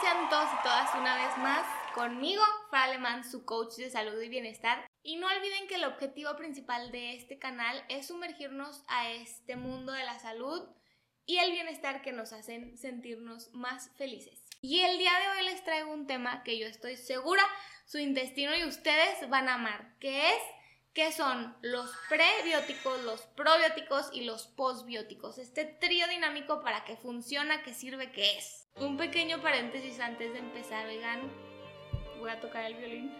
sean todos y todas una vez más conmigo, Fra Alemán, su coach de salud y bienestar. Y no olviden que el objetivo principal de este canal es sumergirnos a este mundo de la salud y el bienestar que nos hacen sentirnos más felices. Y el día de hoy les traigo un tema que yo estoy segura su intestino y ustedes van a amar, que es ¿Qué son los prebióticos, los probióticos y los postbióticos. Este trío dinámico para que funciona, que sirve, que es. Un pequeño paréntesis antes de empezar, oigan, voy a tocar el violín.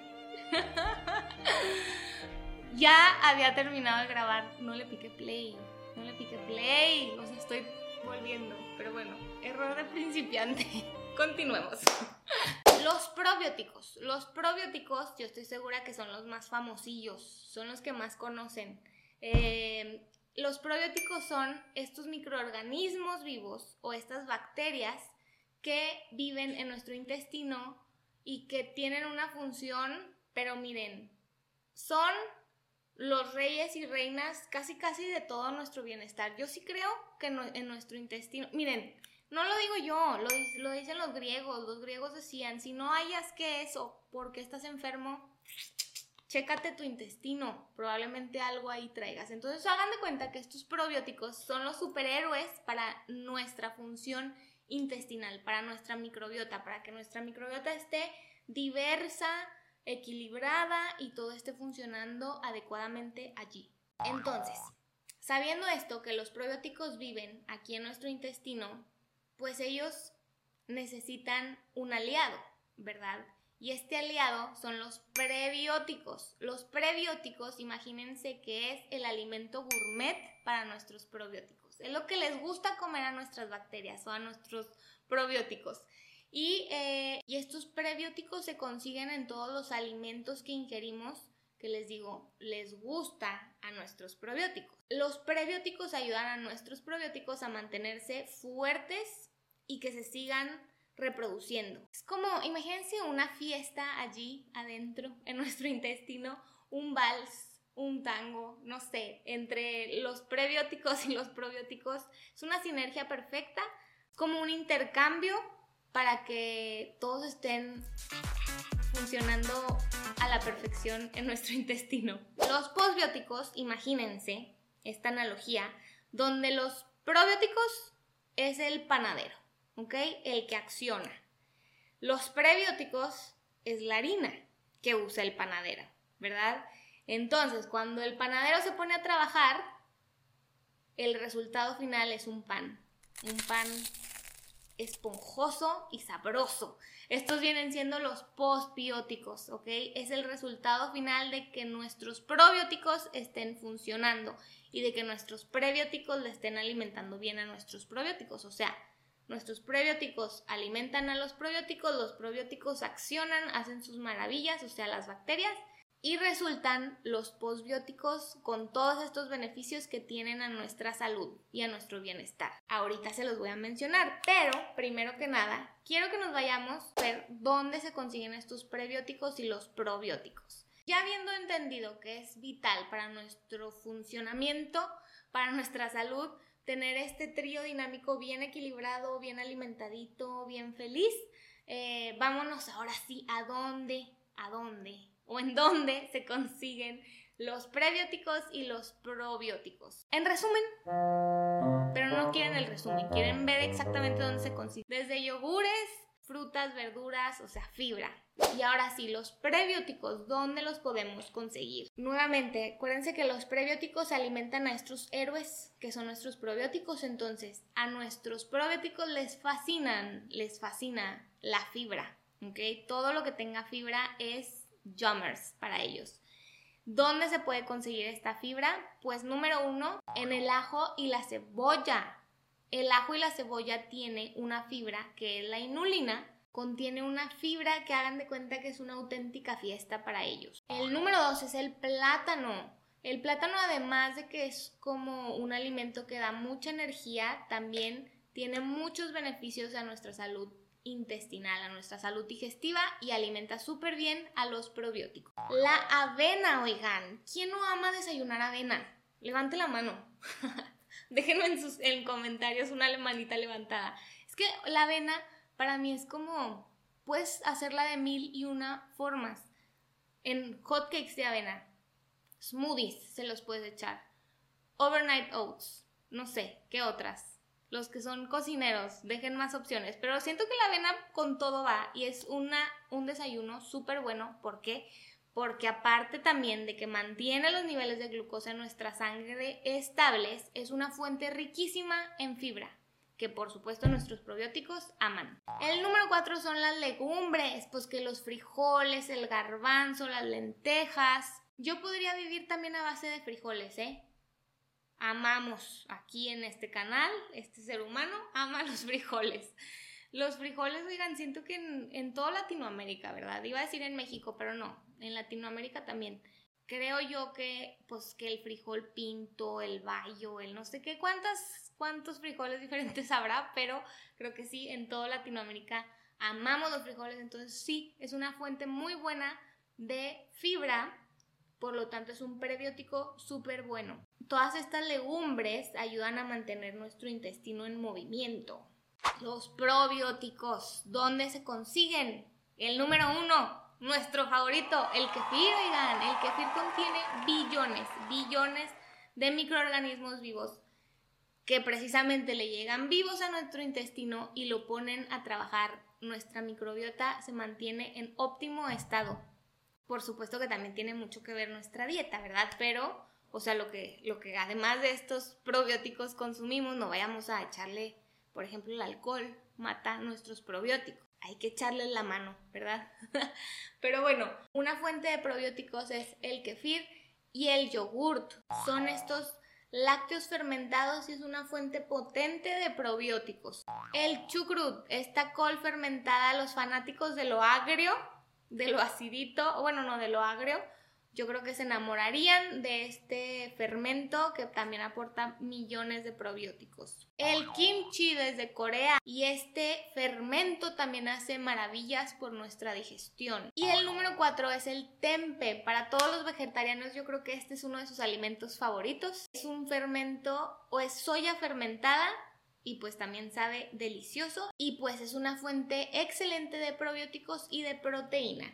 ya había terminado de grabar, no le piqué play, no le piqué play, o sea, estoy volviendo, pero bueno, error de principiante. Continuemos. Los probióticos. Los probióticos, yo estoy segura que son los más famosillos, son los que más conocen. Eh, los probióticos son estos microorganismos vivos o estas bacterias que viven en nuestro intestino y que tienen una función, pero miren, son los reyes y reinas casi casi de todo nuestro bienestar. Yo sí creo que en nuestro intestino, miren, no lo digo yo, lo, dicen los griegos. Los griegos decían, si no hayas que eso, porque estás enfermo, chécate tu intestino, probablemente algo ahí traigas. Entonces hagan de cuenta que estos probióticos son los superhéroes para nuestra función intestinal, para nuestra microbiota, para que nuestra microbiota esté diversa, equilibrada y todo esté funcionando adecuadamente allí. Entonces, sabiendo esto, que los probióticos viven aquí en nuestro intestino, pues ellos necesitan un aliado, ¿verdad? Y este aliado son los prebióticos. Los prebióticos, imagínense que es el alimento gourmet para nuestros probióticos. Es lo que les gusta comer a nuestras bacterias o a nuestros probióticos. Y, eh, y estos prebióticos se consiguen en todos los alimentos que ingerimos que les digo, les gusta a nuestros probióticos. Los prebióticos ayudan a nuestros probióticos a mantenerse fuertes y que se sigan reproduciendo. Es como, imagínense una fiesta allí adentro, en nuestro intestino, un vals, un tango, no sé, entre los prebióticos y los probióticos. Es una sinergia perfecta, como un intercambio para que todos estén funcionando a la perfección en nuestro intestino. Los postbióticos, imagínense esta analogía, donde los probióticos es el panadero ¿ok? El que acciona. Los prebióticos es la harina que usa el panadero, ¿verdad? Entonces, cuando el panadero se pone a trabajar, el resultado final es un pan. Un pan esponjoso y sabroso. Estos vienen siendo los postbióticos, ¿ok? Es el resultado final de que nuestros probióticos estén funcionando y de que nuestros prebióticos le estén alimentando bien a nuestros probióticos. O sea, Nuestros prebióticos alimentan a los probióticos, los probióticos accionan, hacen sus maravillas, o sea, las bacterias, y resultan los postbióticos con todos estos beneficios que tienen a nuestra salud y a nuestro bienestar. Ahorita se los voy a mencionar, pero primero que nada, quiero que nos vayamos a ver dónde se consiguen estos prebióticos y los probióticos. Ya habiendo entendido que es vital para nuestro funcionamiento, para nuestra salud, tener este trío dinámico bien equilibrado, bien alimentadito, bien feliz. Eh, vámonos ahora sí a dónde, a dónde o en dónde se consiguen los prebióticos y los probióticos. En resumen, pero no quieren el resumen, quieren ver exactamente dónde se consiguen. Desde yogures, frutas, verduras, o sea, fibra. Y ahora sí, los prebióticos, ¿dónde los podemos conseguir? Nuevamente, acuérdense que los prebióticos alimentan a nuestros héroes, que son nuestros probióticos, entonces a nuestros probióticos les fascinan, les fascina la fibra, ¿ok? Todo lo que tenga fibra es jummers para ellos. ¿Dónde se puede conseguir esta fibra? Pues número uno, en el ajo y la cebolla. El ajo y la cebolla tiene una fibra que es la inulina, contiene una fibra que hagan de cuenta que es una auténtica fiesta para ellos. El número dos es el plátano. El plátano además de que es como un alimento que da mucha energía, también tiene muchos beneficios a nuestra salud intestinal, a nuestra salud digestiva y alimenta súper bien a los probióticos. La avena, oigan, ¿quién no ama desayunar avena? Levante la mano. Déjenme en sus en comentarios una manita levantada. Es que la avena para mí es como, puedes hacerla de mil y una formas. En hotcakes de avena, smoothies se los puedes echar, overnight oats, no sé, ¿qué otras? Los que son cocineros, dejen más opciones, pero siento que la avena con todo va y es una, un desayuno súper bueno. ¿Por qué? Porque aparte también de que mantiene los niveles de glucosa en nuestra sangre estables, es una fuente riquísima en fibra que por supuesto nuestros probióticos aman. El número cuatro son las legumbres, pues que los frijoles, el garbanzo, las lentejas. Yo podría vivir también a base de frijoles, ¿eh? Amamos aquí en este canal, este ser humano ama los frijoles. Los frijoles, oigan, siento que en, en toda Latinoamérica, ¿verdad? Iba a decir en México, pero no, en Latinoamérica también creo yo que pues que el frijol pinto, el bayo, el no sé qué cuántas cuántos frijoles diferentes habrá, pero creo que sí, en toda Latinoamérica amamos los frijoles, entonces sí, es una fuente muy buena de fibra, por lo tanto es un prebiótico súper bueno. Todas estas legumbres ayudan a mantener nuestro intestino en movimiento. Los probióticos, ¿dónde se consiguen? El número uno, nuestro favorito, el kefir, oigan, el kefir contiene billones, billones de microorganismos vivos que precisamente le llegan vivos a nuestro intestino y lo ponen a trabajar. Nuestra microbiota se mantiene en óptimo estado. Por supuesto que también tiene mucho que ver nuestra dieta, ¿verdad? Pero, o sea, lo que, lo que además de estos probióticos consumimos, no vayamos a echarle, por ejemplo, el alcohol, mata nuestros probióticos. Hay que echarle la mano, ¿verdad? Pero bueno, una fuente de probióticos es el kefir y el yogurt. Son estos lácteos fermentados y es una fuente potente de probióticos. El chucrut, esta col fermentada, los fanáticos de lo agrio, de lo acidito, bueno, no de lo agrio, yo creo que se enamorarían de este fermento que también aporta millones de probióticos. El kimchi desde Corea y este fermento también hace maravillas por nuestra digestión. Y el número 4 es el tempe. Para todos los vegetarianos yo creo que este es uno de sus alimentos favoritos. Es un fermento o es soya fermentada y pues también sabe delicioso y pues es una fuente excelente de probióticos y de proteína.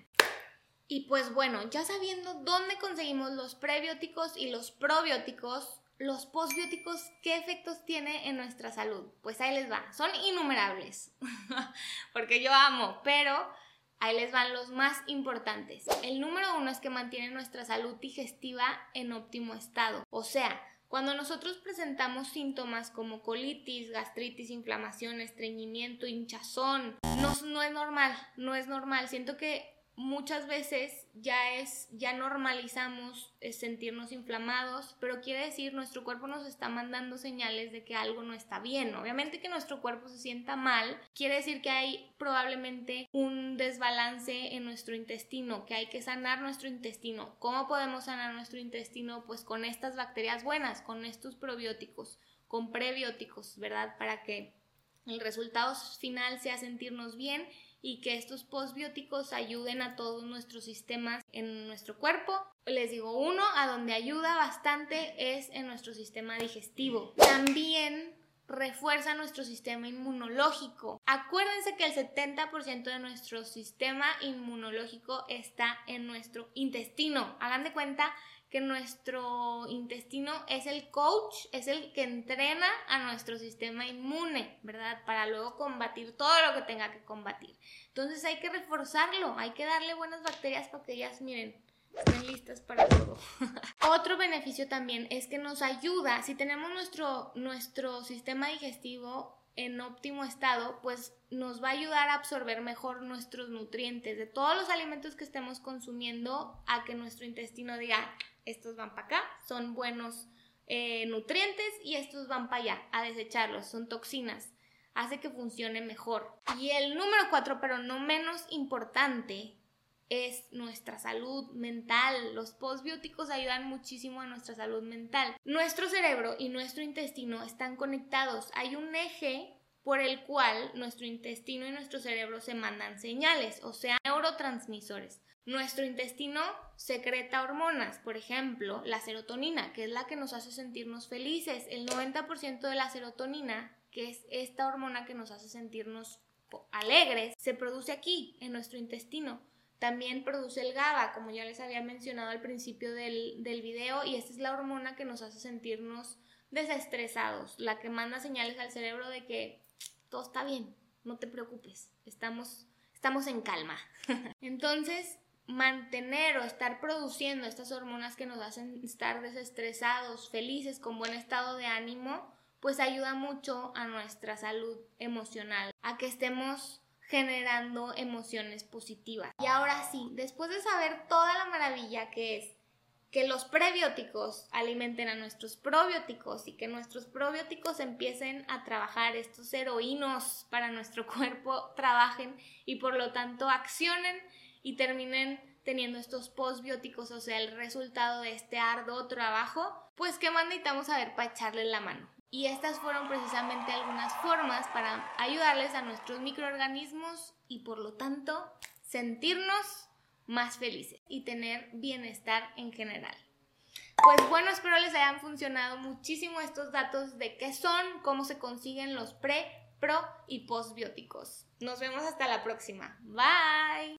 Y pues bueno, ya sabiendo dónde conseguimos los prebióticos y los probióticos, los postbióticos, ¿qué efectos tiene en nuestra salud? Pues ahí les va, son innumerables, porque yo amo, pero ahí les van los más importantes. El número uno es que mantiene nuestra salud digestiva en óptimo estado, o sea, cuando nosotros presentamos síntomas como colitis, gastritis, inflamación, estreñimiento, hinchazón, no, no es normal, no es normal. Siento que muchas veces ya es, ya normalizamos eh, sentirnos inflamados, pero quiere decir nuestro cuerpo nos está mandando señales de que algo no está bien. Obviamente que nuestro cuerpo se sienta mal, quiere decir que hay probablemente un desbalance en nuestro intestino, que hay que sanar nuestro intestino. ¿Cómo podemos sanar nuestro intestino? Pues con estas bacterias buenas, con estos probióticos, con prebióticos, ¿verdad? Para que el resultado final sea sentirnos bien y que estos postbióticos ayuden a todos nuestros sistemas en nuestro cuerpo. Les digo, uno, a donde ayuda bastante es en nuestro sistema digestivo. También refuerza nuestro sistema inmunológico. Acuérdense que el 70% de nuestro sistema inmunológico está en nuestro intestino. Hagan de cuenta que nuestro intestino es el coach, es el que entrena a nuestro sistema inmune, ¿verdad? Para luego combatir todo lo que tenga que combatir. Entonces hay que reforzarlo, hay que darle buenas bacterias para que ellas, miren, estén listas para todo. Otro beneficio también es que nos ayuda, si tenemos nuestro, nuestro sistema digestivo en óptimo estado, pues nos va a ayudar a absorber mejor nuestros nutrientes de todos los alimentos que estemos consumiendo a que nuestro intestino diga, estos van para acá, son buenos eh, nutrientes y estos van para allá, a desecharlos, son toxinas, hace que funcione mejor. Y el número cuatro, pero no menos importante, es nuestra salud mental. Los postbióticos ayudan muchísimo a nuestra salud mental. Nuestro cerebro y nuestro intestino están conectados. Hay un eje por el cual nuestro intestino y nuestro cerebro se mandan señales, o sea, neurotransmisores. Nuestro intestino secreta hormonas, por ejemplo, la serotonina, que es la que nos hace sentirnos felices. El 90% de la serotonina, que es esta hormona que nos hace sentirnos alegres se produce aquí, en nuestro intestino. También produce el GABA, como ya les había mencionado al principio del, del video, y esta es la hormona que nos hace sentirnos desestresados, la que manda señales al cerebro de que todo está bien, no te preocupes, estamos, estamos en calma. Entonces, mantener o estar produciendo estas hormonas que nos hacen estar desestresados, felices, con buen estado de ánimo, pues ayuda mucho a nuestra salud emocional, a que estemos generando emociones positivas. Y ahora sí, después de saber toda la maravilla que es que los prebióticos alimenten a nuestros probióticos y que nuestros probióticos empiecen a trabajar, estos heroínos para nuestro cuerpo trabajen y por lo tanto accionen y terminen teniendo estos postbióticos, o sea, el resultado de este arduo trabajo, pues qué más necesitamos saber para echarle la mano. Y estas fueron precisamente algunas formas para ayudarles a nuestros microorganismos y por lo tanto sentirnos más felices y tener bienestar en general. Pues bueno, espero les hayan funcionado muchísimo estos datos de qué son, cómo se consiguen los pre, pro y postbióticos. Nos vemos hasta la próxima. Bye.